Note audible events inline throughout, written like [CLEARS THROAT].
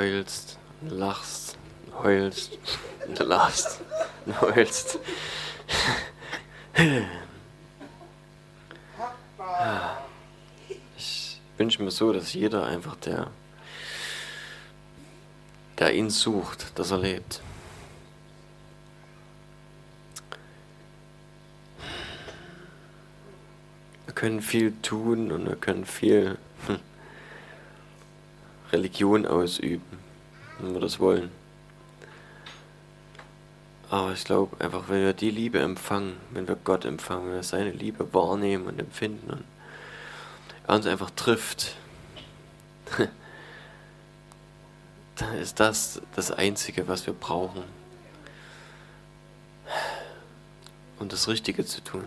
heulst, lachst, heulst, lachst, heulst. Ich wünsche mir so, dass jeder einfach der, der ihn sucht, das erlebt. Wir können viel tun und wir können viel Religion ausüben, wenn wir das wollen. Aber ich glaube einfach, wenn wir die Liebe empfangen, wenn wir Gott empfangen, wenn wir seine Liebe wahrnehmen und empfinden und er uns einfach trifft, [LAUGHS] dann ist das das Einzige, was wir brauchen, um das Richtige zu tun.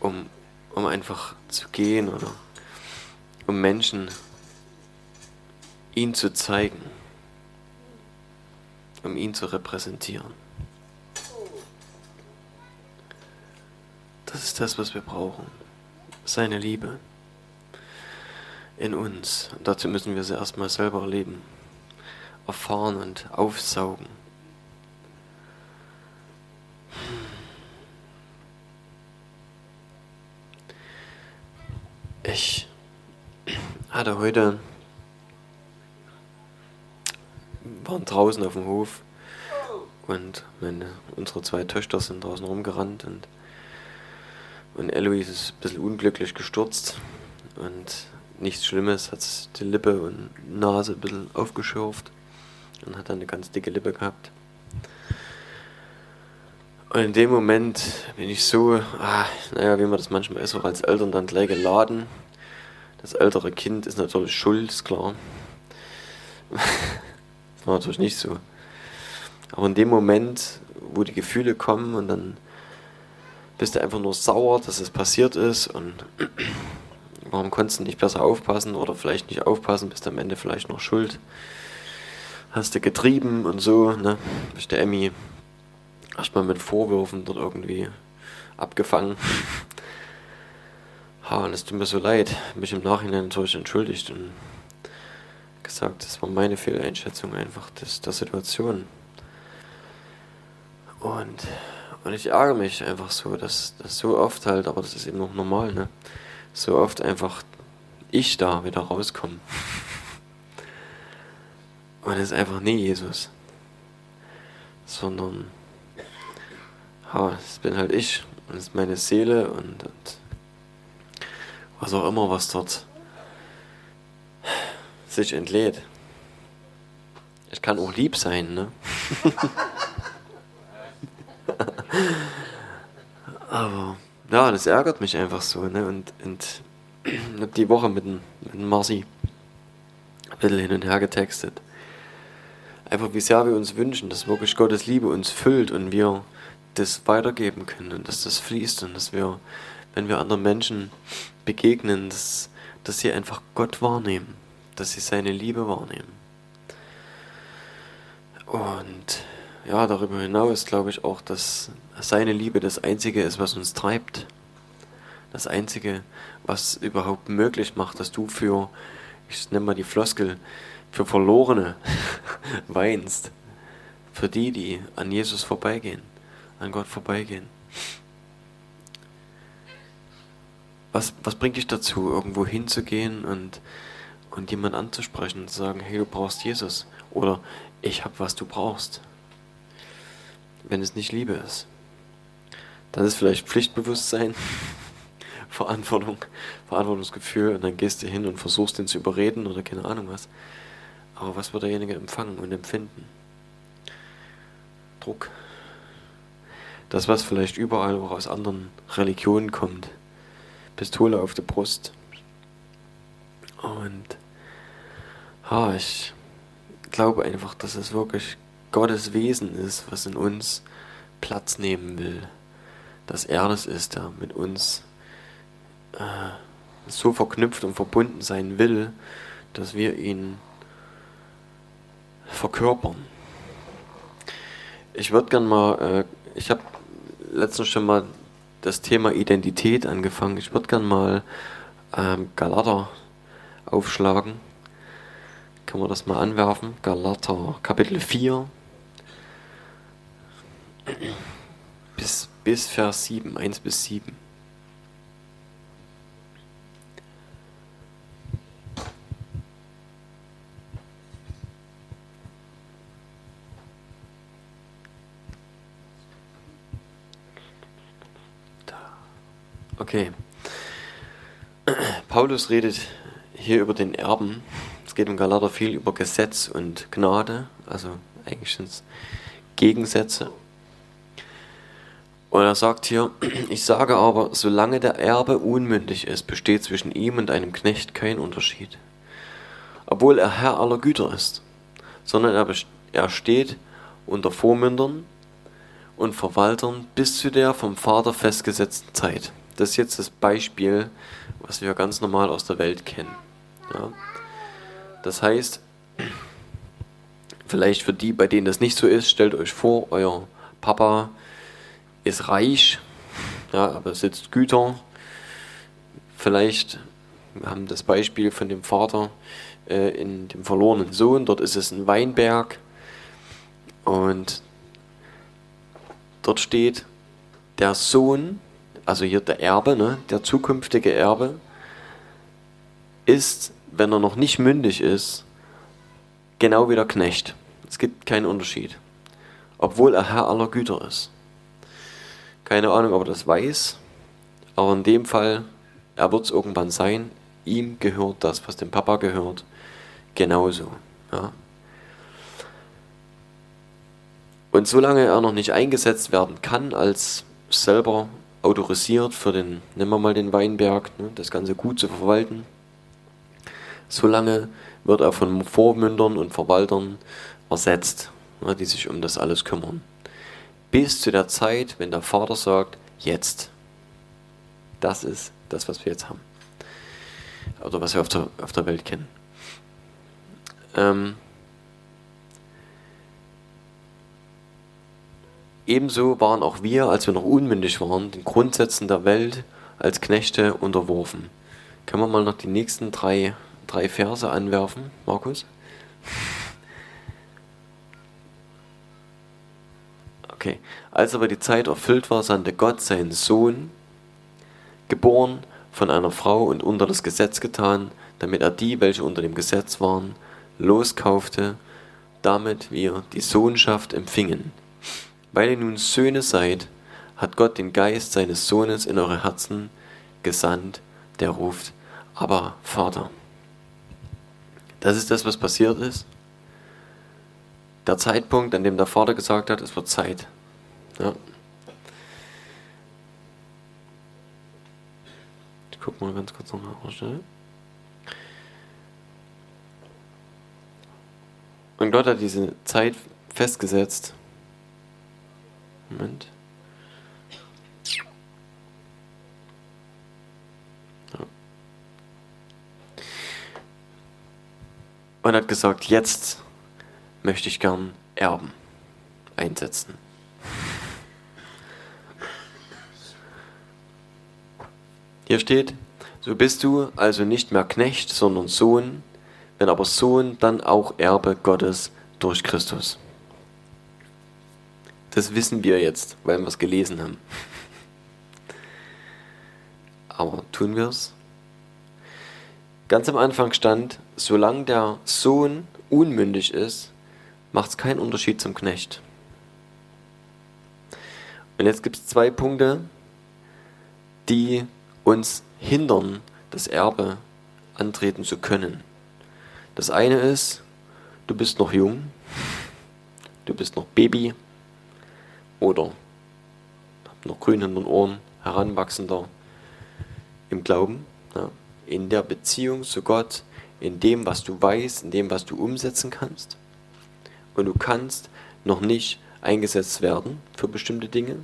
Um, um einfach zu gehen oder um Menschen ihn zu zeigen um ihn zu repräsentieren. Das ist das, was wir brauchen. Seine Liebe in uns. Und dazu müssen wir sie erstmal selber erleben, erfahren und aufsaugen. Ich hatte heute waren draußen auf dem Hof und meine, unsere zwei Töchter sind draußen rumgerannt und, und Eloise ist ein bisschen unglücklich gestürzt und nichts Schlimmes, hat die Lippe und Nase ein bisschen aufgeschürft und hat dann eine ganz dicke Lippe gehabt. Und in dem Moment bin ich so, ah, naja, wie man das manchmal ist, auch als Eltern dann gleich geladen. Das ältere Kind ist natürlich schuld, ist klar. [LAUGHS] War natürlich nicht so. Aber in dem Moment, wo die Gefühle kommen und dann bist du einfach nur sauer, dass es passiert ist und [CLEARS THROAT] warum konntest du nicht besser aufpassen oder vielleicht nicht aufpassen, bist am Ende vielleicht noch schuld. Hast du getrieben und so, ne? Bist der Emmy erstmal mit Vorwürfen dort irgendwie abgefangen. [LAUGHS] Ha, und es tut mir so leid, mich im Nachhinein natürlich entschuldigt und gesagt, das war meine Fehleinschätzung einfach des, der Situation. Und, und ich ärgere mich einfach so, dass das so oft halt, aber das ist eben noch normal, ne? So oft einfach ich da wieder rauskomme. Und es ist einfach nie Jesus. Sondern, ja, es bin halt ich und es ist meine Seele und, und was auch immer, was dort sich entlädt. Ich kann auch lieb sein, ne? [LAUGHS] Aber ja, das ärgert mich einfach so, ne? Und, und ich habe die Woche mit, mit Marci ein bisschen hin und her getextet. Einfach wie sehr wir uns wünschen, dass wirklich Gottes Liebe uns füllt und wir das weitergeben können und dass das fließt und dass wir, wenn wir anderen Menschen begegnen, dass, dass sie einfach Gott wahrnehmen dass sie seine Liebe wahrnehmen. Und ja, darüber hinaus glaube ich auch, dass seine Liebe das Einzige ist, was uns treibt. Das Einzige, was überhaupt möglich macht, dass du für, ich nenne mal die Floskel, für Verlorene [LAUGHS] weinst. Für die, die an Jesus vorbeigehen, an Gott vorbeigehen. Was, was bringt dich dazu, irgendwo hinzugehen und und jemand anzusprechen und zu sagen, hey, du brauchst Jesus oder ich habe, was du brauchst. Wenn es nicht Liebe ist. Dann ist vielleicht Pflichtbewusstsein, [LAUGHS] Verantwortung, Verantwortungsgefühl und dann gehst du hin und versuchst ihn zu überreden oder keine Ahnung was. Aber was wird derjenige empfangen und empfinden? Druck. Das, was vielleicht überall auch aus anderen Religionen kommt. Pistole auf der Brust. Und ha, ich glaube einfach, dass es wirklich Gottes Wesen ist, was in uns Platz nehmen will. Dass er das ist, der mit uns äh, so verknüpft und verbunden sein will, dass wir ihn verkörpern. Ich würde gern mal, äh, ich habe letztens schon mal das Thema Identität angefangen. Ich würde gern mal ähm, Galater aufschlagen Können wir das mal anwerfen? Galater Kapitel 4 bis, bis Vers 7, 1 bis 7. Okay. [CLEARS THROAT] Paulus redet hier über den Erben. Es geht im Galater viel über Gesetz und Gnade, also eigentlich sind es Gegensätze. Und er sagt hier, [CLEARS THROAT] ich sage aber, solange der Erbe unmündig ist, besteht zwischen ihm und einem Knecht kein Unterschied. Obwohl er Herr aller Güter ist, sondern er, er steht unter Vormündern und Verwaltern bis zu der vom Vater festgesetzten Zeit. Das ist jetzt das Beispiel, was wir ganz normal aus der Welt kennen. Ja. Das heißt, vielleicht für die, bei denen das nicht so ist, stellt euch vor, euer Papa ist reich, ja, aber besitzt Güter. Vielleicht, wir haben das Beispiel von dem Vater äh, in dem verlorenen Sohn, dort ist es ein Weinberg und dort steht, der Sohn, also hier der Erbe, ne, der zukünftige Erbe, ist, wenn er noch nicht mündig ist, genau wie der Knecht. Es gibt keinen Unterschied. Obwohl er Herr aller Güter ist. Keine Ahnung, ob er das weiß, aber in dem Fall, er wird es irgendwann sein. Ihm gehört das, was dem Papa gehört, genauso. Ja. Und solange er noch nicht eingesetzt werden kann, als selber autorisiert für den, nehmen wir mal den Weinberg, ne, das Ganze gut zu verwalten, solange wird er von Vormündern und Verwaltern ersetzt, ne, die sich um das alles kümmern bis zu der Zeit, wenn der Vater sagt, jetzt. Das ist das, was wir jetzt haben. Oder was wir auf der, auf der Welt kennen. Ähm, ebenso waren auch wir, als wir noch unmündig waren, den Grundsätzen der Welt als Knechte unterworfen. Können wir mal noch die nächsten drei, drei Verse anwerfen, Markus? Okay. Als aber die Zeit erfüllt war, sandte Gott seinen Sohn, geboren von einer Frau und unter das Gesetz getan, damit er die, welche unter dem Gesetz waren, loskaufte, damit wir die Sohnschaft empfingen. Weil ihr nun Söhne seid, hat Gott den Geist seines Sohnes in eure Herzen gesandt, der ruft, aber Vater. Das ist das, was passiert ist der Zeitpunkt, an dem der Vater gesagt hat, es wird Zeit. Ja. Ich guck mal ganz kurz noch nach. Und Gott hat diese Zeit festgesetzt. Moment. Und hat gesagt, jetzt möchte ich gern Erben einsetzen. Hier steht, so bist du also nicht mehr Knecht, sondern Sohn, wenn aber Sohn, dann auch Erbe Gottes durch Christus. Das wissen wir jetzt, weil wir es gelesen haben. Aber tun wir es? Ganz am Anfang stand, solange der Sohn unmündig ist, macht es keinen Unterschied zum Knecht. Und jetzt gibt es zwei Punkte, die uns hindern, das Erbe antreten zu können. Das eine ist, du bist noch jung, du bist noch Baby oder noch grün in den Ohren, heranwachsender im Glauben, ja, in der Beziehung zu Gott, in dem, was du weißt, in dem, was du umsetzen kannst und du kannst noch nicht eingesetzt werden für bestimmte Dinge.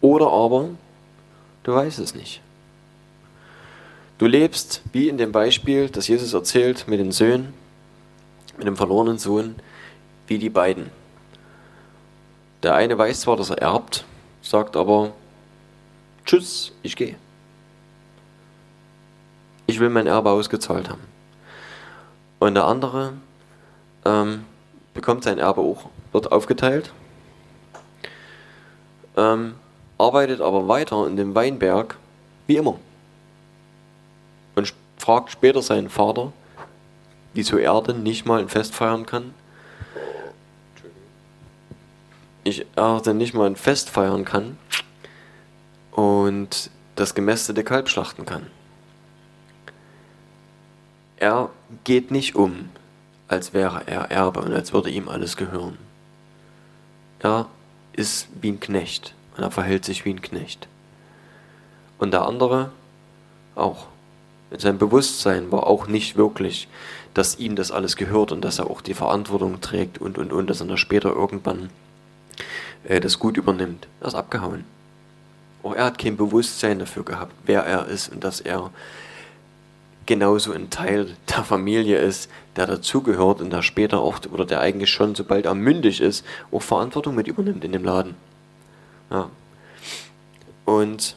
Oder aber du weißt es nicht. Du lebst wie in dem Beispiel, das Jesus erzählt mit den Söhnen, mit dem verlorenen Sohn, wie die beiden. Der eine weiß zwar, dass er erbt, sagt aber, tschüss, ich gehe. Ich will mein Erbe ausgezahlt haben. Und der andere ähm, bekommt sein Erbe auch, wird aufgeteilt, ähm, arbeitet aber weiter in dem Weinberg wie immer. Und fragt später seinen Vater, wieso er denn nicht mal ein Fest feiern kann. Ich, er denn nicht mal ein Fest feiern kann und das gemästete Kalb schlachten kann. Er geht nicht um, als wäre er Erbe und als würde ihm alles gehören. Er ist wie ein Knecht und er verhält sich wie ein Knecht. Und der andere auch. In seinem Bewusstsein war auch nicht wirklich, dass ihm das alles gehört und dass er auch die Verantwortung trägt und und und, dass er später irgendwann äh, das Gut übernimmt. Er ist abgehauen. Auch er hat kein Bewusstsein dafür gehabt, wer er ist und dass er genauso ein Teil der Familie ist, der dazugehört und der später auch, oder der eigentlich schon, sobald er mündig ist, auch Verantwortung mit übernimmt in dem Laden. Ja. Und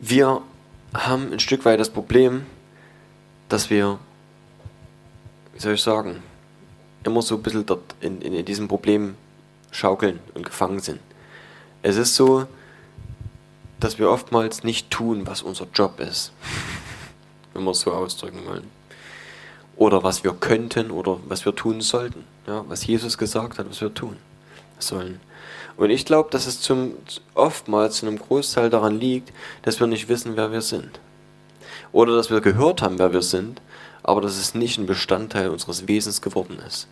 wir haben ein Stück weit das Problem, dass wir, wie soll ich sagen, immer so ein bisschen dort in, in, in diesem Problem schaukeln und gefangen sind. Es ist so, dass wir oftmals nicht tun, was unser Job ist, [LAUGHS] wenn wir es so ausdrücken wollen. Oder was wir könnten oder was wir tun sollten. Ja, was Jesus gesagt hat, was wir tun sollen. Und ich glaube, dass es zum, oftmals zu einem Großteil daran liegt, dass wir nicht wissen, wer wir sind. Oder dass wir gehört haben, wer wir sind, aber dass es nicht ein Bestandteil unseres Wesens geworden ist.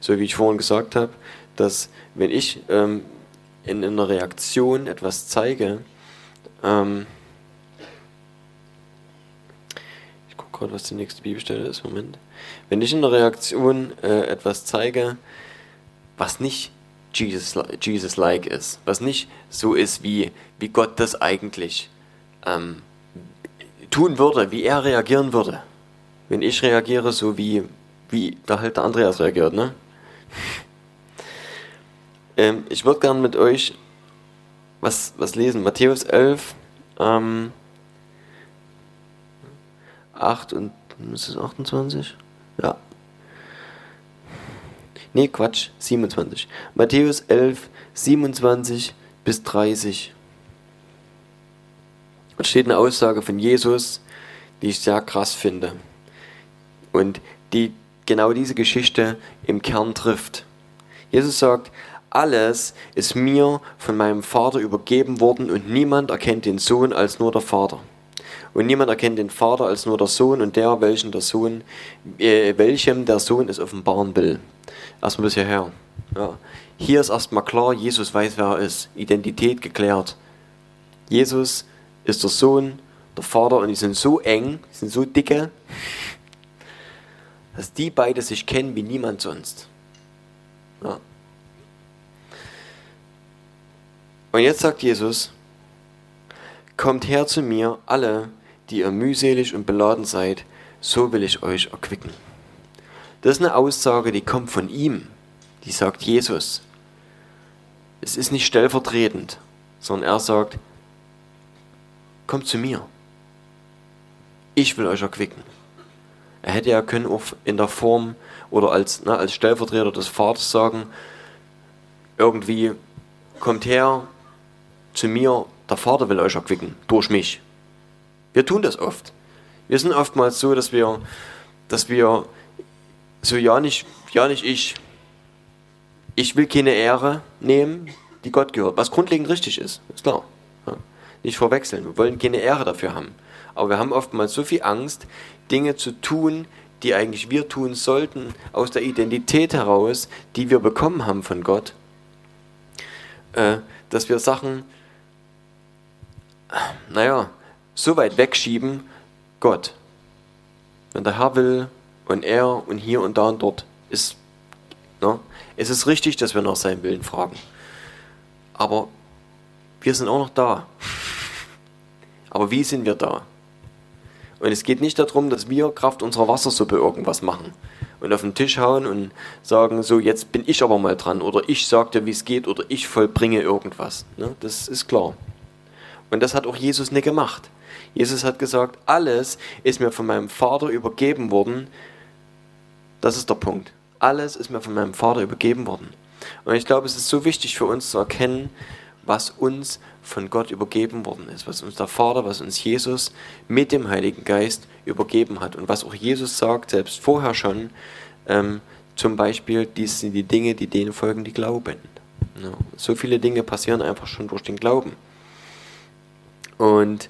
So wie ich vorhin gesagt habe, dass wenn ich ähm, in einer Reaktion etwas zeige, ähm, ich gucke gerade, was die nächste Bibelstelle ist, Moment. Wenn ich in einer Reaktion äh, etwas zeige, was nicht Jesus-like Jesus ist, was nicht so ist, wie, wie Gott das eigentlich ähm, tun würde, wie er reagieren würde. Wenn ich reagiere, so wie, wie da halt der Andreas reagiert, ne? [LAUGHS] ähm, ich würde gerne mit euch was, was lesen. Matthäus 11, ähm, 8 und, ist es 28? Ja, Nee, Quatsch, 27. Matthäus 11, 27 bis 30. Da steht eine Aussage von Jesus, die ich sehr krass finde. Und die genau diese Geschichte im Kern trifft. Jesus sagt, alles ist mir von meinem Vater übergeben worden und niemand erkennt den Sohn als nur der Vater. Und niemand erkennt den Vater als nur der Sohn und der, welchen der Sohn, äh, welchem der Sohn es offenbaren will. Erstmal bis hierher. Ja. Hier ist erstmal klar, Jesus weiß, wer er ist. Identität geklärt. Jesus ist der Sohn, der Vater und die sind so eng, sind so dicke, dass die beide sich kennen wie niemand sonst. Ja. Und jetzt sagt Jesus, kommt her zu mir, alle, die ihr mühselig und beladen seid, so will ich euch erquicken. Das ist eine Aussage, die kommt von ihm. Die sagt Jesus. Es ist nicht stellvertretend, sondern er sagt, kommt zu mir. Ich will euch erquicken. Er hätte ja können auch in der Form oder als, na, als Stellvertreter des Vaters sagen, irgendwie, kommt her zu mir, der Vater will euch erquicken, durch mich. Wir tun das oft. Wir sind oftmals so, dass wir, dass wir so, ja nicht, ja nicht ich. Ich will keine Ehre nehmen, die Gott gehört, was grundlegend richtig ist, ist klar. Ja. Nicht verwechseln, wir wollen keine Ehre dafür haben. Aber wir haben oftmals so viel Angst, Dinge zu tun, die eigentlich wir tun sollten, aus der Identität heraus, die wir bekommen haben von Gott, äh, dass wir Sachen, naja, so weit wegschieben, Gott. Wenn der Herr will, und er und hier und da und dort ist, ne? es ist richtig, dass wir nach seinem Willen fragen. Aber wir sind auch noch da. [LAUGHS] Aber wie sind wir da? Und es geht nicht darum, dass wir Kraft unserer Wassersuppe irgendwas machen und auf den Tisch hauen und sagen, so jetzt bin ich aber mal dran oder ich sage dir, wie es geht oder ich vollbringe irgendwas. Ne? Das ist klar. Und das hat auch Jesus nicht gemacht. Jesus hat gesagt, alles ist mir von meinem Vater übergeben worden. Das ist der Punkt. Alles ist mir von meinem Vater übergeben worden. Und ich glaube, es ist so wichtig für uns zu erkennen, was uns von Gott übergeben worden ist, was uns der Vater, was uns Jesus mit dem Heiligen Geist übergeben hat und was auch Jesus sagt, selbst vorher schon, ähm, zum Beispiel, dies sind die Dinge, die denen folgen, die glauben. So viele Dinge passieren einfach schon durch den Glauben. Und,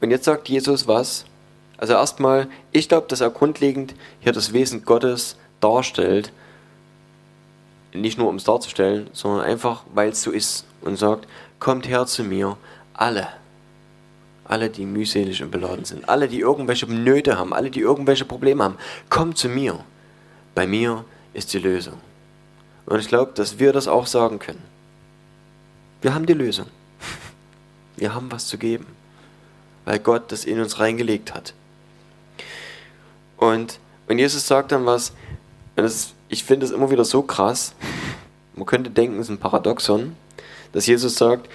und jetzt sagt Jesus was? Also erstmal, ich glaube, dass er grundlegend hier das Wesen Gottes darstellt, nicht nur um es darzustellen, sondern einfach, weil es so ist und sagt, kommt her zu mir, alle, alle, die mühselig und beladen sind, alle, die irgendwelche Nöte haben, alle, die irgendwelche Probleme haben, kommt zu mir. Bei mir ist die Lösung. Und ich glaube, dass wir das auch sagen können. Wir haben die Lösung. Wir haben was zu geben, weil Gott das in uns reingelegt hat. Und, und Jesus sagt dann was, das ich finde es immer wieder so krass. Man könnte denken, es ist ein Paradoxon, dass Jesus sagt,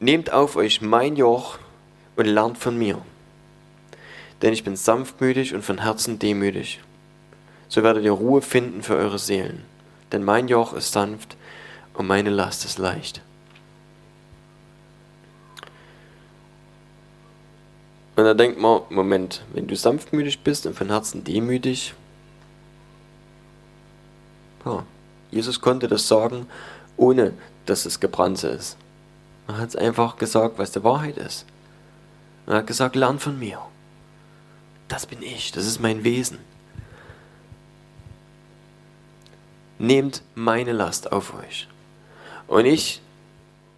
nehmt auf euch mein Joch und lernt von mir. Denn ich bin sanftmütig und von Herzen demütig. So werdet ihr Ruhe finden für eure Seelen. Denn mein Joch ist sanft und meine Last ist leicht. Und da denkt man, Moment, wenn du sanftmütig bist und von Herzen demütig, ja, Jesus konnte das sagen, ohne dass es gebrannt ist. Er hat es einfach gesagt, was die Wahrheit ist. Er hat gesagt, lern von mir. Das bin ich, das ist mein Wesen. Nehmt meine Last auf euch. Und ich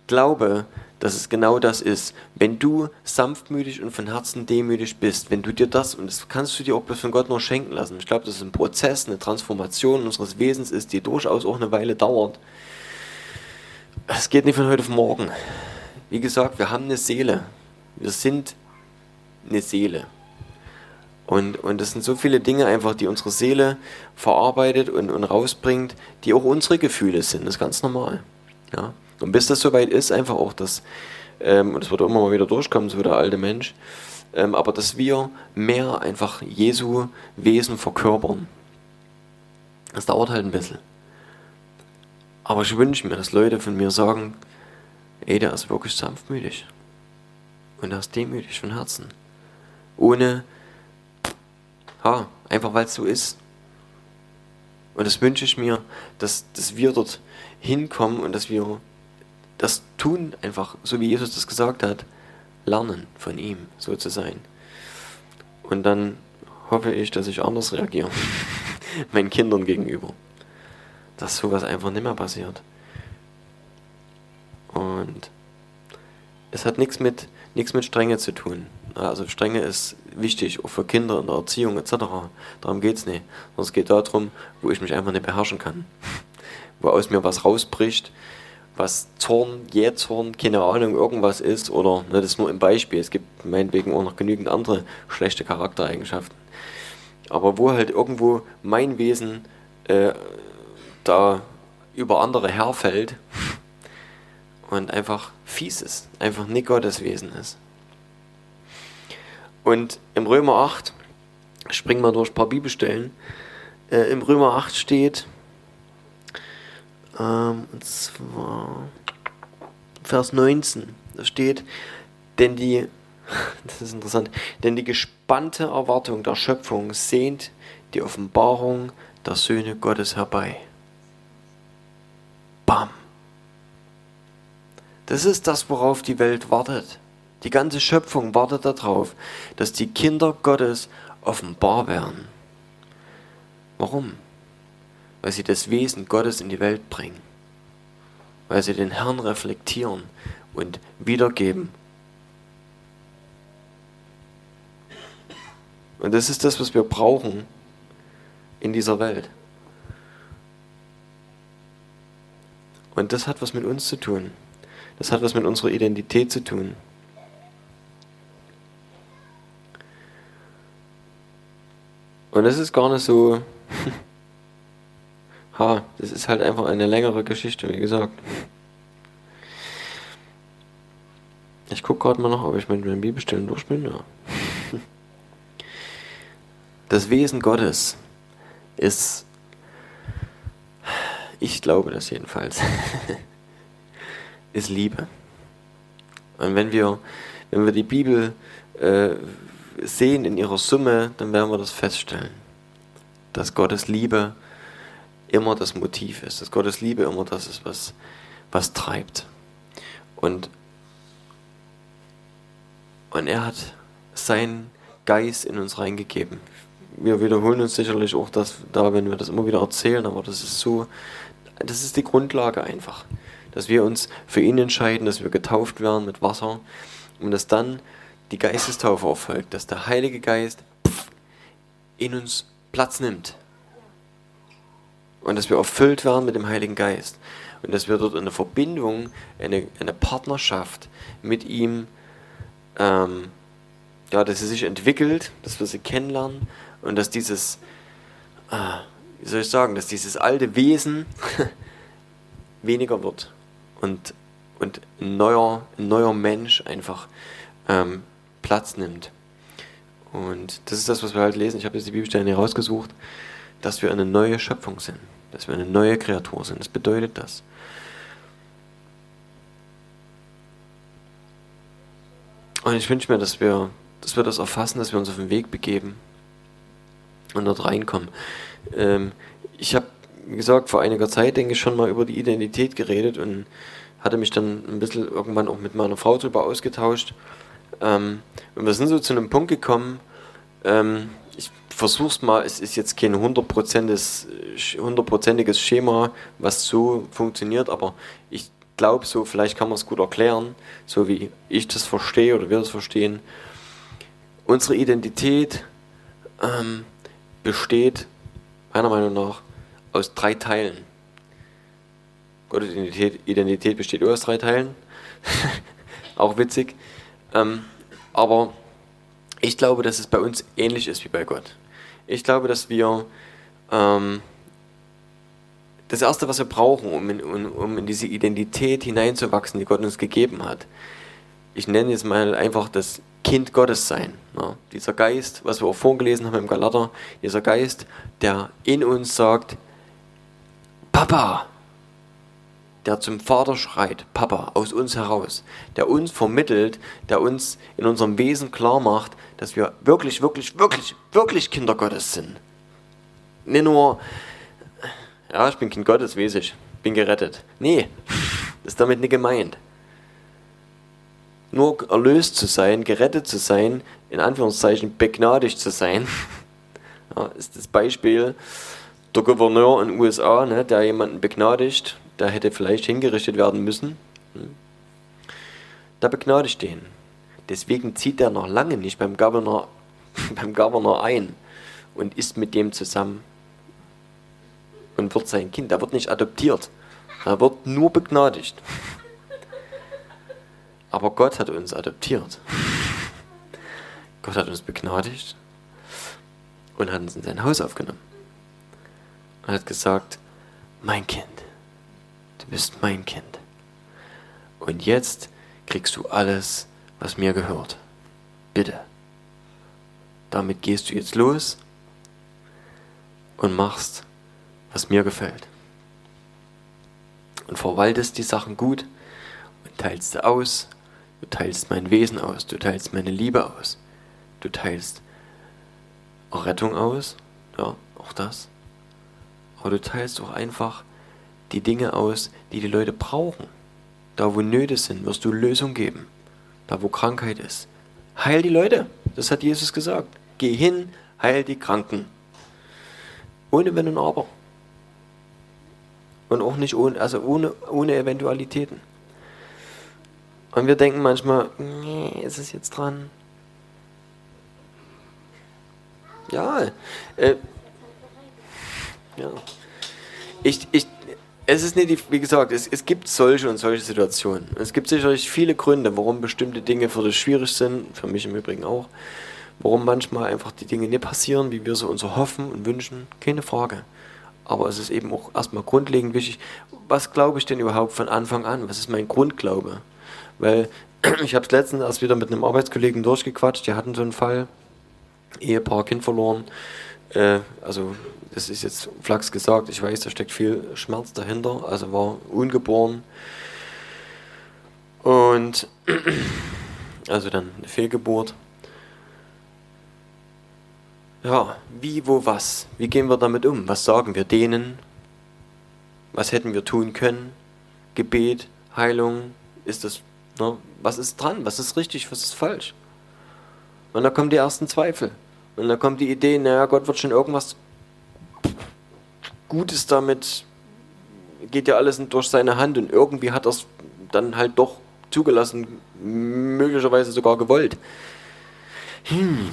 glaube, dass es genau das ist. Wenn du sanftmütig und von Herzen demütig bist, wenn du dir das, und das kannst du dir auch bloß von Gott nur schenken lassen. Ich glaube, dass es ein Prozess, eine Transformation unseres Wesens ist, die durchaus auch eine Weile dauert. Es geht nicht von heute auf morgen. Wie gesagt, wir haben eine Seele. Wir sind eine Seele. Und, und das sind so viele Dinge einfach, die unsere Seele verarbeitet und, und rausbringt, die auch unsere Gefühle sind. Das ist ganz normal. Ja. Und bis das soweit ist, einfach auch das, ähm, und es wird immer mal wieder durchkommen, so der alte Mensch, ähm, aber dass wir mehr einfach Jesu Wesen verkörpern. Das dauert halt ein bisschen. Aber ich wünsche mir, dass Leute von mir sagen, ey, der ist wirklich sanftmütig. Und er ist demütig von Herzen. Ohne, ha, einfach weil es so ist. Und das wünsche ich mir, dass, dass wir dort hinkommen und dass wir das tun einfach, so wie Jesus das gesagt hat, lernen von ihm, so zu sein. Und dann hoffe ich, dass ich anders reagiere, [LAUGHS] meinen Kindern gegenüber. Dass sowas einfach nicht mehr passiert. Und es hat nichts mit, mit Strenge zu tun. Also Strenge ist wichtig, auch für Kinder in der Erziehung etc. Darum geht es nicht. Sondern es geht darum, wo ich mich einfach nicht beherrschen kann. [LAUGHS] Wo aus mir was rausbricht, was Zorn, Jähzorn, keine Ahnung, irgendwas ist, oder ne, das ist nur ein Beispiel, es gibt meinetwegen auch noch genügend andere schlechte Charaktereigenschaften. Aber wo halt irgendwo mein Wesen äh, da über andere herfällt [LAUGHS] und einfach fies ist, einfach nicht Gottes Wesen ist. Und im Römer 8, springen wir durch ein paar Bibelstellen, äh, im Römer 8 steht, ähm, und zwar Vers 19. Da steht, denn die, [LAUGHS] das ist interessant, denn die gespannte Erwartung der Schöpfung sehnt die Offenbarung der Söhne Gottes herbei. Bam. Das ist das, worauf die Welt wartet. Die ganze Schöpfung wartet darauf, dass die Kinder Gottes offenbar werden. Warum? Weil sie das Wesen Gottes in die Welt bringen, weil sie den Herrn reflektieren und wiedergeben. Und das ist das, was wir brauchen in dieser Welt. Und das hat was mit uns zu tun. Das hat was mit unserer Identität zu tun. Und das ist gar nicht so ha, das ist halt einfach eine längere Geschichte, wie gesagt. Ich gucke gerade mal noch, ob ich mit meinen Bibelstellen durch bin. Ja. Das Wesen Gottes ist, ich glaube das jedenfalls, [LAUGHS] ist Liebe. Und wenn wir, wenn wir die Bibel äh, sehen in ihrer Summe, dann werden wir das feststellen, dass Gottes Liebe immer das Motiv ist, dass Gottes Liebe immer das ist, was, was treibt. Und, und er hat seinen Geist in uns reingegeben. Wir wiederholen uns sicherlich auch das da, wenn wir das immer wieder erzählen, aber das ist so, das ist die Grundlage einfach dass wir uns für ihn entscheiden, dass wir getauft werden mit Wasser und dass dann die Geistestaufe erfolgt, dass der Heilige Geist in uns Platz nimmt und dass wir erfüllt werden mit dem Heiligen Geist und dass wir dort eine Verbindung, eine, eine Partnerschaft mit ihm, ähm, ja, dass sie sich entwickelt, dass wir sie kennenlernen und dass dieses, äh, wie soll ich sagen, dass dieses alte Wesen [LAUGHS] weniger wird und, und ein, neuer, ein neuer Mensch einfach ähm, Platz nimmt. Und das ist das, was wir halt lesen. Ich habe jetzt die Bibelstellen hier rausgesucht, dass wir eine neue Schöpfung sind, dass wir eine neue Kreatur sind. Das bedeutet das. Und ich wünsche mir, dass wir, dass wir das erfassen, dass wir uns auf den Weg begeben und dort reinkommen. Ähm, ich habe wie gesagt, vor einiger Zeit, denke ich, schon mal über die Identität geredet und hatte mich dann ein bisschen irgendwann auch mit meiner Frau darüber ausgetauscht. Ähm, und wir sind so zu einem Punkt gekommen, ähm, es mal, es ist jetzt kein hundertprozentiges, Schema, was so funktioniert, aber ich glaube so, vielleicht kann man es gut erklären, so wie ich das verstehe oder wir das verstehen. Unsere Identität ähm, besteht meiner Meinung nach aus drei Teilen. Gottes Identität, Identität besteht aus drei Teilen. [LAUGHS] Auch witzig. Ähm, aber ich glaube, dass es bei uns ähnlich ist wie bei Gott. Ich glaube, dass wir ähm, das Erste, was wir brauchen, um in, um, um in diese Identität hineinzuwachsen, die Gott uns gegeben hat, ich nenne jetzt mal einfach das Kind Gottes sein. Ja, dieser Geist, was wir auch vorgelesen haben im Galater, dieser Geist, der in uns sagt, Papa, der zum Vater schreit, Papa, aus uns heraus, der uns vermittelt, der uns in unserem Wesen klar macht, dass wir wirklich, wirklich, wirklich, wirklich Kinder Gottes sind. Nicht nur, ja, ich bin Kind Gottes, weiß ich, bin gerettet. Nee, das ist damit nicht gemeint. Nur erlöst zu sein, gerettet zu sein, in Anführungszeichen begnadigt zu sein, [LAUGHS] ja, ist das Beispiel, der Gouverneur in den USA, ne, der jemanden begnadigt, der hätte vielleicht hingerichtet werden müssen, der begnadigt den. Deswegen zieht er noch lange nicht beim Governor, [LAUGHS] beim Governor ein und ist mit dem zusammen und wird sein Kind. Er wird nicht adoptiert. Er wird nur begnadigt. Aber Gott hat uns adoptiert. Gott hat uns begnadigt und hat uns in sein Haus aufgenommen und hat gesagt, mein Kind, du bist mein Kind. Und jetzt kriegst du alles, was mir gehört. Bitte. Damit gehst du jetzt los und machst, was mir gefällt. Und verwaltest die Sachen gut und teilst sie aus. Du teilst mein Wesen aus, du teilst meine Liebe aus, du teilst Rettung aus, ja, auch das aber du teilst auch einfach die Dinge aus, die die Leute brauchen. Da, wo Nöte sind, wirst du Lösung geben. Da, wo Krankheit ist. Heil die Leute. Das hat Jesus gesagt. Geh hin, heil die Kranken. Ohne Wenn und Aber. Und auch nicht ohne, also ohne, ohne Eventualitäten. Und wir denken manchmal, nee, ist es jetzt dran? Ja, äh, ja. Ich, ich, es ist nicht, wie gesagt, es, es gibt solche und solche Situationen. Es gibt sicherlich viele Gründe, warum bestimmte Dinge für dich schwierig sind, für mich im Übrigen auch. Warum manchmal einfach die Dinge nicht passieren, wie wir sie uns hoffen und wünschen, keine Frage. aber es ist eben auch erstmal grundlegend wichtig, was glaube ich denn überhaupt von Anfang an? Was ist mein Grundglaube? Weil [CLEARS THROAT] ich habe es letztens erst wieder mit einem Arbeitskollegen durchgequatscht, die hatten so einen Fall, Ehepaar, Kind verloren. Äh, also das ist jetzt flachs gesagt, ich weiß, da steckt viel Schmerz dahinter, also war ungeboren. Und [CLEARS THROAT] also dann eine Fehlgeburt. Ja, wie, wo, was? Wie gehen wir damit um? Was sagen wir denen? Was hätten wir tun können? Gebet, Heilung, ist das, ne? was ist dran? Was ist richtig? Was ist falsch? Und da kommen die ersten Zweifel. Und da kommt die Idee, naja, Gott wird schon irgendwas Gutes damit, geht ja alles durch seine Hand und irgendwie hat er es dann halt doch zugelassen, möglicherweise sogar gewollt. Hm,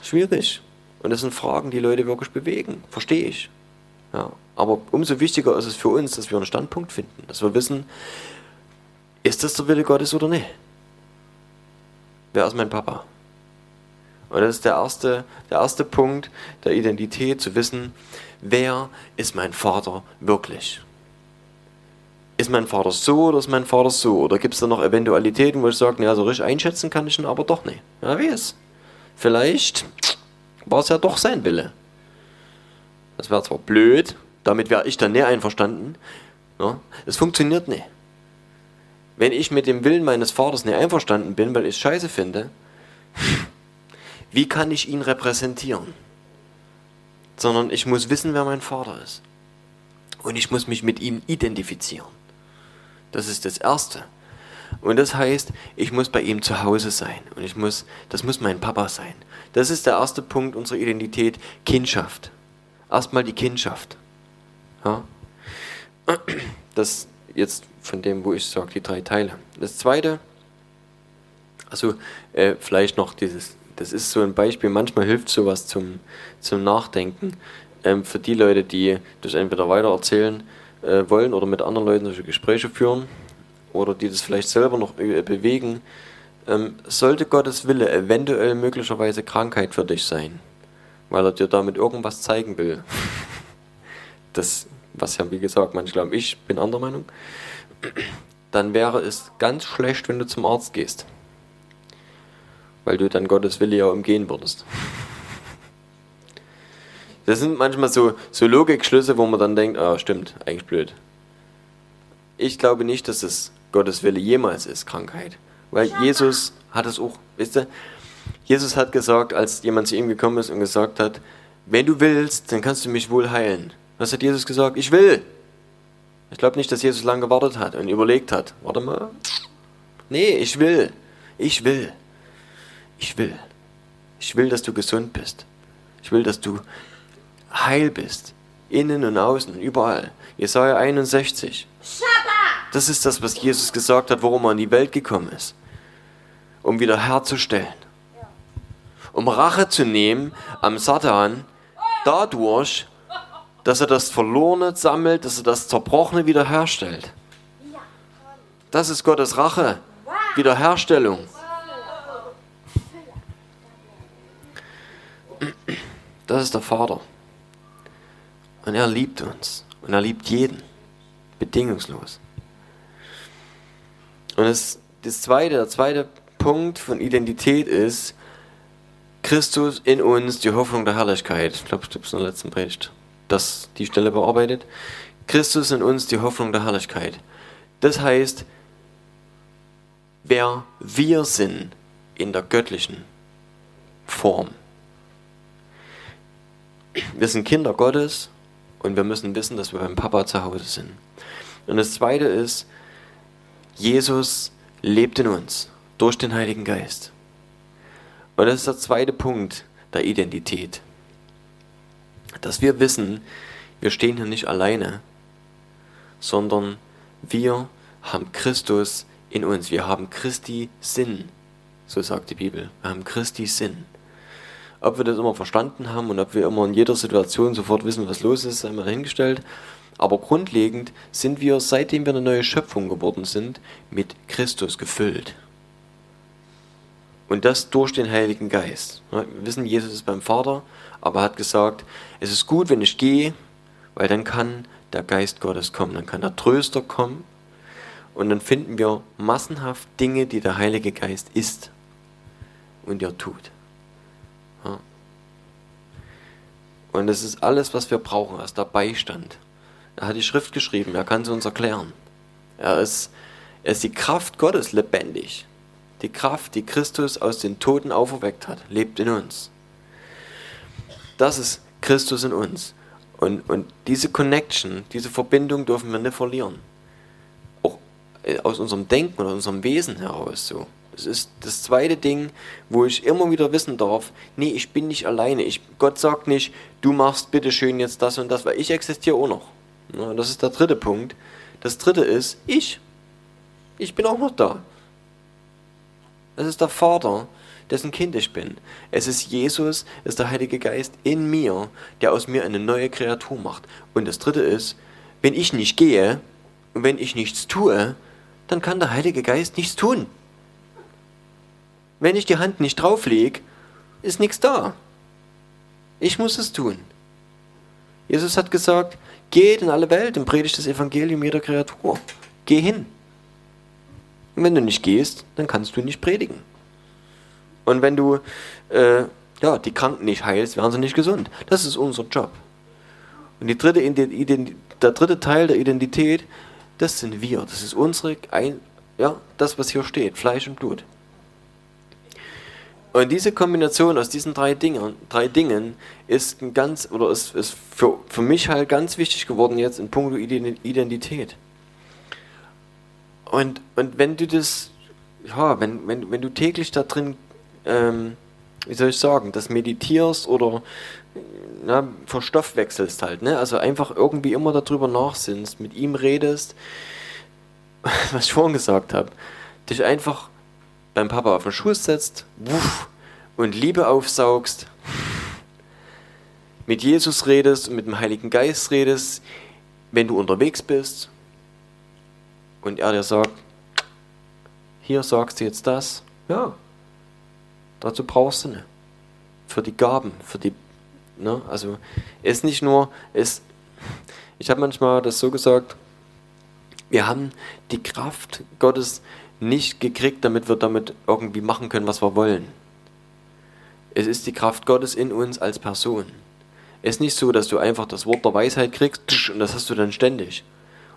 schwierig. Und das sind Fragen, die Leute wirklich bewegen. Verstehe ich. Ja, aber umso wichtiger ist es für uns, dass wir einen Standpunkt finden, dass wir wissen, ist das der Wille Gottes oder nicht? Wer ist mein Papa? Und das ist der erste, der erste Punkt der Identität, zu wissen, wer ist mein Vater wirklich? Ist mein Vater so oder ist mein Vater so? Oder gibt es da noch Eventualitäten, wo ich sage, ja, so richtig einschätzen kann ich ihn aber doch nicht. Ja, wie ist? Vielleicht war es ja doch sein Wille. Das wäre zwar blöd, damit wäre ich dann nicht einverstanden. Ja, es funktioniert nicht. Wenn ich mit dem Willen meines Vaters nicht einverstanden bin, weil ich es scheiße finde, wie kann ich ihn repräsentieren? Sondern ich muss wissen, wer mein Vater ist. Und ich muss mich mit ihm identifizieren. Das ist das Erste. Und das heißt, ich muss bei ihm zu Hause sein. Und ich muss, das muss mein Papa sein. Das ist der erste Punkt unserer Identität, Kindschaft. Erstmal die Kindschaft. Ja? Das jetzt von dem, wo ich sage, die drei Teile. Das zweite, also äh, vielleicht noch dieses das ist so ein Beispiel, manchmal hilft sowas zum, zum Nachdenken. Ähm, für die Leute, die das entweder weitererzählen äh, wollen oder mit anderen Leuten solche Gespräche führen oder die das vielleicht selber noch äh, bewegen. Ähm, sollte Gottes Wille eventuell möglicherweise Krankheit für dich sein, weil er dir damit irgendwas zeigen will, [LAUGHS] das, was ja wie gesagt, manche glauben, ich bin anderer Meinung, dann wäre es ganz schlecht, wenn du zum Arzt gehst weil du dann Gottes Wille ja umgehen würdest. Das sind manchmal so, so Logikschlüsse, wo man dann denkt, ah, stimmt, eigentlich blöd. Ich glaube nicht, dass es Gottes Wille jemals ist, Krankheit. Weil Jesus hat es auch, wisst ihr, Jesus hat gesagt, als jemand zu ihm gekommen ist und gesagt hat, wenn du willst, dann kannst du mich wohl heilen. Was hat Jesus gesagt? Ich will. Ich glaube nicht, dass Jesus lange gewartet hat und überlegt hat. Warte mal. Nee, ich will. Ich will ich will. Ich will, dass du gesund bist. Ich will, dass du heil bist. Innen und außen, überall. Jesaja 61. Das ist das, was Jesus gesagt hat, warum er in die Welt gekommen ist. Um wieder herzustellen. Um Rache zu nehmen am Satan, dadurch, dass er das Verlorene sammelt, dass er das Zerbrochene wiederherstellt. Das ist Gottes Rache. Wiederherstellung. Das ist der Vater. Und er liebt uns. Und er liebt jeden. Bedingungslos. Und das, das zweite, der zweite Punkt von Identität ist, Christus in uns, die Hoffnung der Herrlichkeit. Ich glaube, ich habe es in der letzten Predigt das, die Stelle bearbeitet. Christus in uns, die Hoffnung der Herrlichkeit. Das heißt, wer wir sind in der göttlichen Form wir sind Kinder Gottes und wir müssen wissen, dass wir beim Papa zu Hause sind. Und das Zweite ist, Jesus lebt in uns durch den Heiligen Geist. Und das ist der zweite Punkt der Identität. Dass wir wissen, wir stehen hier nicht alleine, sondern wir haben Christus in uns. Wir haben Christi Sinn, so sagt die Bibel. Wir haben Christi Sinn. Ob wir das immer verstanden haben und ob wir immer in jeder Situation sofort wissen, was los ist, einmal hingestellt. Aber grundlegend sind wir, seitdem wir eine neue Schöpfung geworden sind, mit Christus gefüllt. Und das durch den Heiligen Geist. Wir wissen, Jesus ist beim Vater, aber er hat gesagt, es ist gut, wenn ich gehe, weil dann kann der Geist Gottes kommen, dann kann der Tröster kommen und dann finden wir massenhaft Dinge, die der Heilige Geist ist und er tut. Und das ist alles, was wir brauchen, als der Beistand. Er hat die Schrift geschrieben, er kann sie uns erklären. Er ist, er ist die Kraft Gottes lebendig. Die Kraft, die Christus aus den Toten auferweckt hat, lebt in uns. Das ist Christus in uns. Und, und diese Connection, diese Verbindung dürfen wir nicht verlieren. Auch äh, aus unserem Denken oder unserem Wesen heraus so. Das ist das zweite Ding, wo ich immer wieder wissen darf, nee, ich bin nicht alleine. Ich, Gott sagt nicht, du machst bitte schön jetzt das und das, weil ich existiere auch noch. Ja, das ist der dritte Punkt. Das dritte ist, ich. Ich bin auch noch da. Es ist der Vater, dessen Kind ich bin. Es ist Jesus, es ist der Heilige Geist in mir, der aus mir eine neue Kreatur macht. Und das Dritte ist, wenn ich nicht gehe und wenn ich nichts tue, dann kann der Heilige Geist nichts tun. Wenn ich die Hand nicht drauflege, ist nichts da. Ich muss es tun. Jesus hat gesagt, geht in alle Welt und predigt das Evangelium jeder Kreatur. Geh hin. Und wenn du nicht gehst, dann kannst du nicht predigen. Und wenn du äh, ja, die Kranken nicht heilst, werden sie nicht gesund. Das ist unser Job. Und die dritte der dritte Teil der Identität, das sind wir. Das ist unsere, ein, ja, das, was hier steht, Fleisch und Blut. Und diese Kombination aus diesen drei Dingen, drei Dingen ist ein ganz, oder ist, ist für, für mich halt ganz wichtig geworden jetzt in puncto Identität. Und, und wenn du das, ja, wenn, wenn, wenn du täglich da drin, ähm, wie soll ich sagen, das meditierst oder na, verstoffwechselst halt, ne? Also einfach irgendwie immer darüber nachsinnst, mit ihm redest, [LAUGHS] was ich vorhin gesagt habe, dich einfach beim Papa auf den Schoß setzt wuff, und Liebe aufsaugst, mit Jesus redest und mit dem Heiligen Geist redest, wenn du unterwegs bist, und er dir sagt, hier sagst du jetzt das, ja, dazu brauchst du nicht. Für die Gaben, für die, ne, also ist nicht nur, es, ich habe manchmal das so gesagt, wir haben die Kraft Gottes nicht gekriegt, damit wir damit irgendwie machen können, was wir wollen. Es ist die Kraft Gottes in uns als Person. Es ist nicht so, dass du einfach das Wort der Weisheit kriegst und das hast du dann ständig.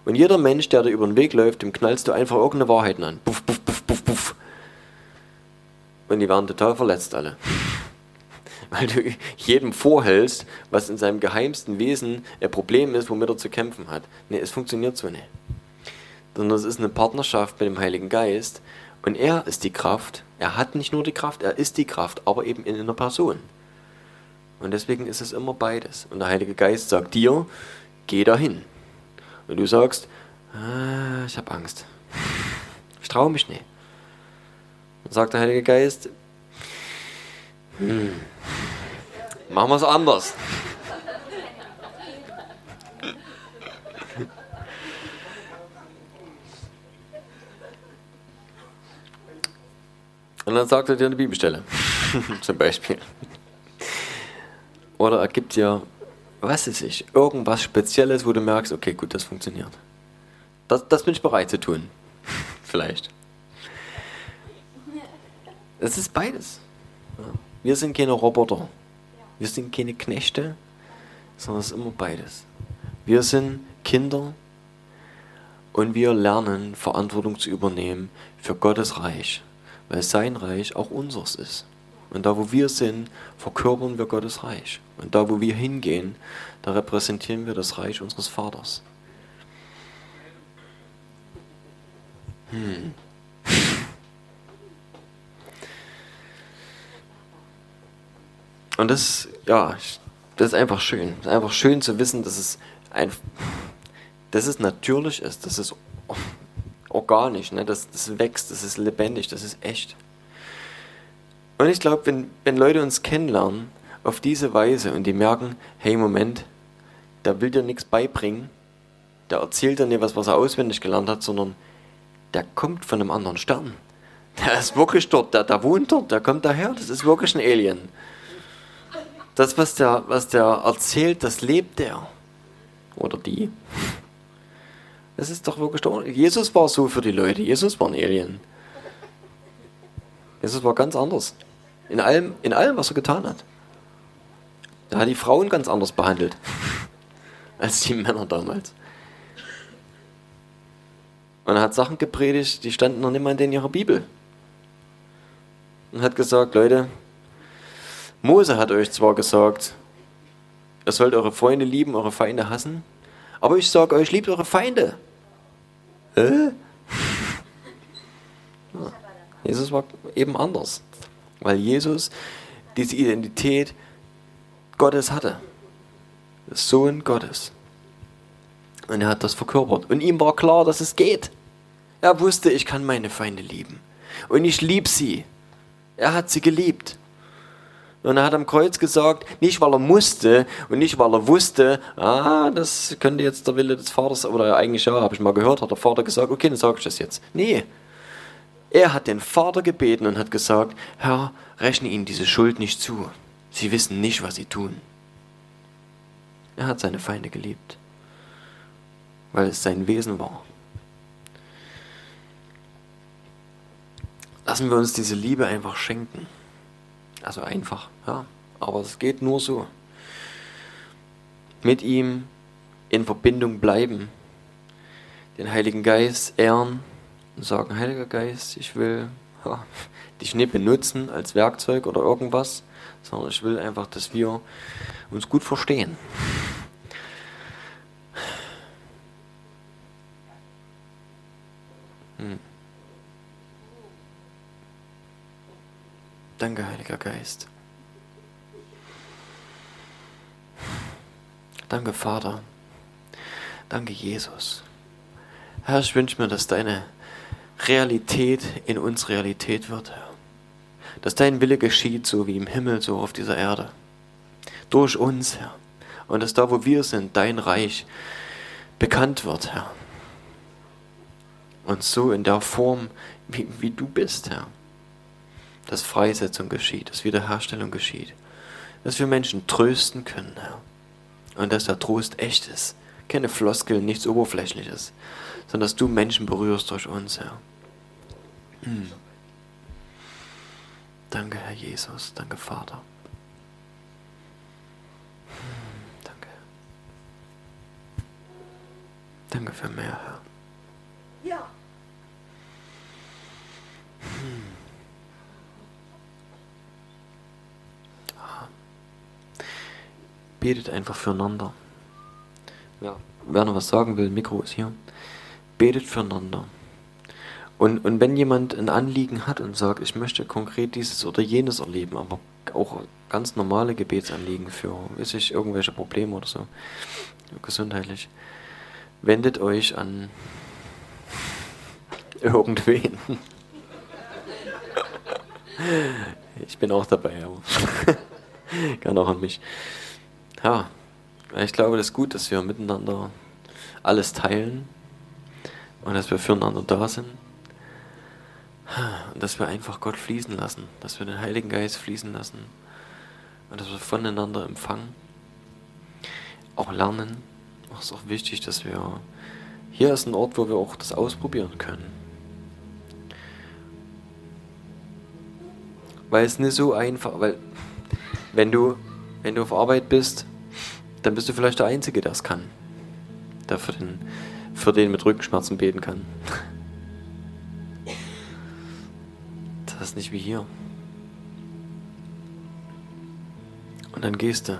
Und jeder Mensch, der dir über den Weg läuft, dem knallst du einfach irgendeine Wahrheiten an. Puff, puff, puff, puff, puff. Und die werden total verletzt alle. [LAUGHS] Weil du jedem vorhältst, was in seinem geheimsten Wesen ein Problem ist, womit er zu kämpfen hat. Nee, es funktioniert so nicht. Sondern es ist eine Partnerschaft mit dem Heiligen Geist. Und er ist die Kraft. Er hat nicht nur die Kraft, er ist die Kraft, aber eben in einer Person. Und deswegen ist es immer beides. Und der Heilige Geist sagt dir, geh dahin. Wenn du sagst, ah, ich habe Angst, ich traue mich nicht, dann sagt der Heilige Geist, hm, machen wir es anders. Und dann sagt er dir eine Bibelstelle, [LAUGHS] zum Beispiel. Oder er gibt dir was ist ich, irgendwas Spezielles, wo du merkst, okay, gut, das funktioniert. Das, das bin ich bereit zu tun. [LAUGHS] Vielleicht. Es ist beides. Wir sind keine Roboter. Wir sind keine Knechte, sondern es ist immer beides. Wir sind Kinder und wir lernen, Verantwortung zu übernehmen für Gottes Reich, weil sein Reich auch unseres ist. Und da, wo wir sind, verkörpern wir Gottes Reich. Und da, wo wir hingehen, da repräsentieren wir das Reich unseres Vaters. Hm. Und das, ja, das ist einfach schön. Das ist einfach schön zu wissen, dass es ein, dass es natürlich ist, dass es organisch, ne? dass das wächst, das ist lebendig, das ist echt. Und ich glaube, wenn, wenn Leute uns kennenlernen auf diese Weise und die merken, hey Moment, der will dir nichts beibringen, der erzählt dir nicht was, was er auswendig gelernt hat, sondern der kommt von einem anderen Stern. [LAUGHS] Der ist wirklich dort, der, der wohnt dort, der kommt daher, das ist wirklich ein Alien. Das, was der, was der erzählt, das lebt der. Oder die. Das ist doch wirklich doch. Jesus war so für die Leute. Jesus war ein Alien. Jesus war ganz anders. In allem, in allem, was er getan hat. Er hat die Frauen ganz anders behandelt. [LAUGHS] als die Männer damals. Und er hat Sachen gepredigt, die standen noch nicht mal in ihrer Bibel. Und hat gesagt, Leute, Mose hat euch zwar gesagt, ihr sollt eure Freunde lieben, eure Feinde hassen, aber ich sage euch, liebt eure Feinde. Äh? Ja. [LAUGHS] Jesus war eben anders, weil Jesus diese Identität Gottes hatte. Sohn Gottes. Und er hat das verkörpert. Und ihm war klar, dass es geht. Er wusste, ich kann meine Feinde lieben. Und ich liebe sie. Er hat sie geliebt. Und er hat am Kreuz gesagt, nicht weil er musste und nicht weil er wusste, ah, das könnte jetzt der Wille des Vaters, oder eigentlich ja, habe ich mal gehört, hat der Vater gesagt, okay, dann sage ich das jetzt. Nee. Er hat den Vater gebeten und hat gesagt, Herr, rechne ihnen diese Schuld nicht zu. Sie wissen nicht, was sie tun. Er hat seine Feinde geliebt, weil es sein Wesen war. Lassen wir uns diese Liebe einfach schenken. Also einfach, ja. Aber es geht nur so. Mit ihm in Verbindung bleiben, den Heiligen Geist ehren und sagen, Heiliger Geist, ich will ja, [LAUGHS] dich nicht benutzen als Werkzeug oder irgendwas, sondern ich will einfach, dass wir uns gut verstehen. Danke, Heiliger Geist. Danke, Vater. Danke, Jesus. Herr, ich wünsche mir, dass deine Realität in uns Realität wird, Herr. Dass dein Wille geschieht, so wie im Himmel, so auf dieser Erde. Durch uns, Herr. Und dass da, wo wir sind, dein Reich bekannt wird, Herr. Und so in der Form, wie, wie du bist, Herr dass Freisetzung geschieht, dass Wiederherstellung geschieht, dass wir Menschen trösten können, Herr. Und dass der Trost echt ist. Keine Floskeln, nichts Oberflächliches, sondern dass du Menschen berührst durch uns, Herr. Hm. Danke, Herr Jesus. Danke, Vater. Hm, danke. Danke für mehr, Herr. Ja. Hm. Betet einfach füreinander. Ja, wer noch was sagen will, Mikro ist hier. Betet füreinander. Und, und wenn jemand ein Anliegen hat und sagt, ich möchte konkret dieses oder jenes erleben, aber auch ganz normale Gebetsanliegen für, weiß ich, irgendwelche Probleme oder so, gesundheitlich, wendet euch an [LAUGHS] irgendwen. [LAUGHS] Ich bin auch dabei, aber [LAUGHS] kann auch an mich ja, ich glaube, das ist gut, dass wir miteinander alles teilen und dass wir füreinander da sind. Und dass wir einfach Gott fließen lassen, dass wir den Heiligen Geist fließen lassen und dass wir voneinander empfangen. Auch lernen. Es ist auch wichtig, dass wir. Hier ist ein Ort, wo wir auch das ausprobieren können. Weil es nicht so einfach, weil wenn du, wenn du auf Arbeit bist dann bist du vielleicht der Einzige, der es kann. Der für den, für den mit Rückenschmerzen beten kann. Das ist nicht wie hier. Und dann gehst du,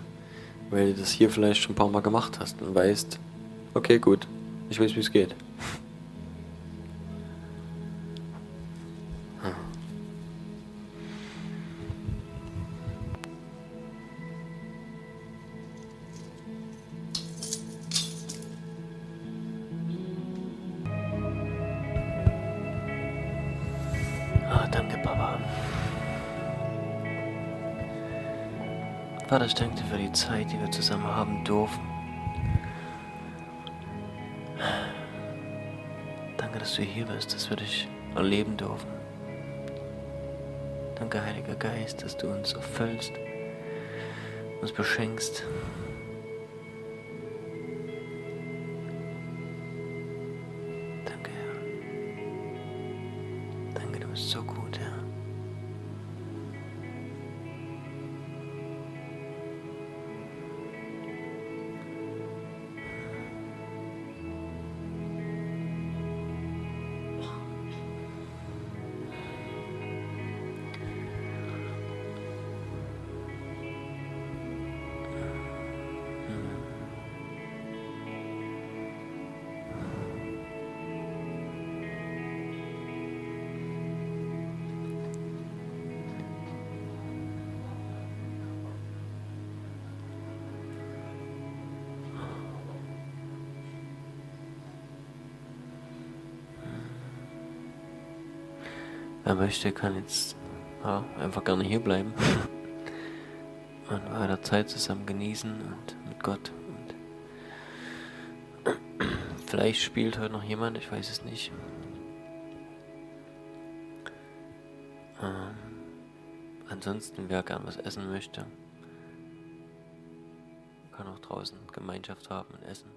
weil du das hier vielleicht schon ein paar Mal gemacht hast und weißt, okay, gut, ich weiß, wie es geht. für die Zeit, die wir zusammen haben durften. Danke, dass du hier bist, dass wir dich erleben dürfen. Danke, Heiliger Geist, dass du uns erfüllst, uns beschenkst. Danke, Herr. Danke, du bist so gut, Herr. Wer möchte, kann jetzt ja, einfach gerne hier bleiben und weiter Zeit zusammen genießen und mit Gott. Und vielleicht spielt heute noch jemand, ich weiß es nicht. Ähm, ansonsten, wer gern was essen möchte, kann auch draußen Gemeinschaft haben und essen.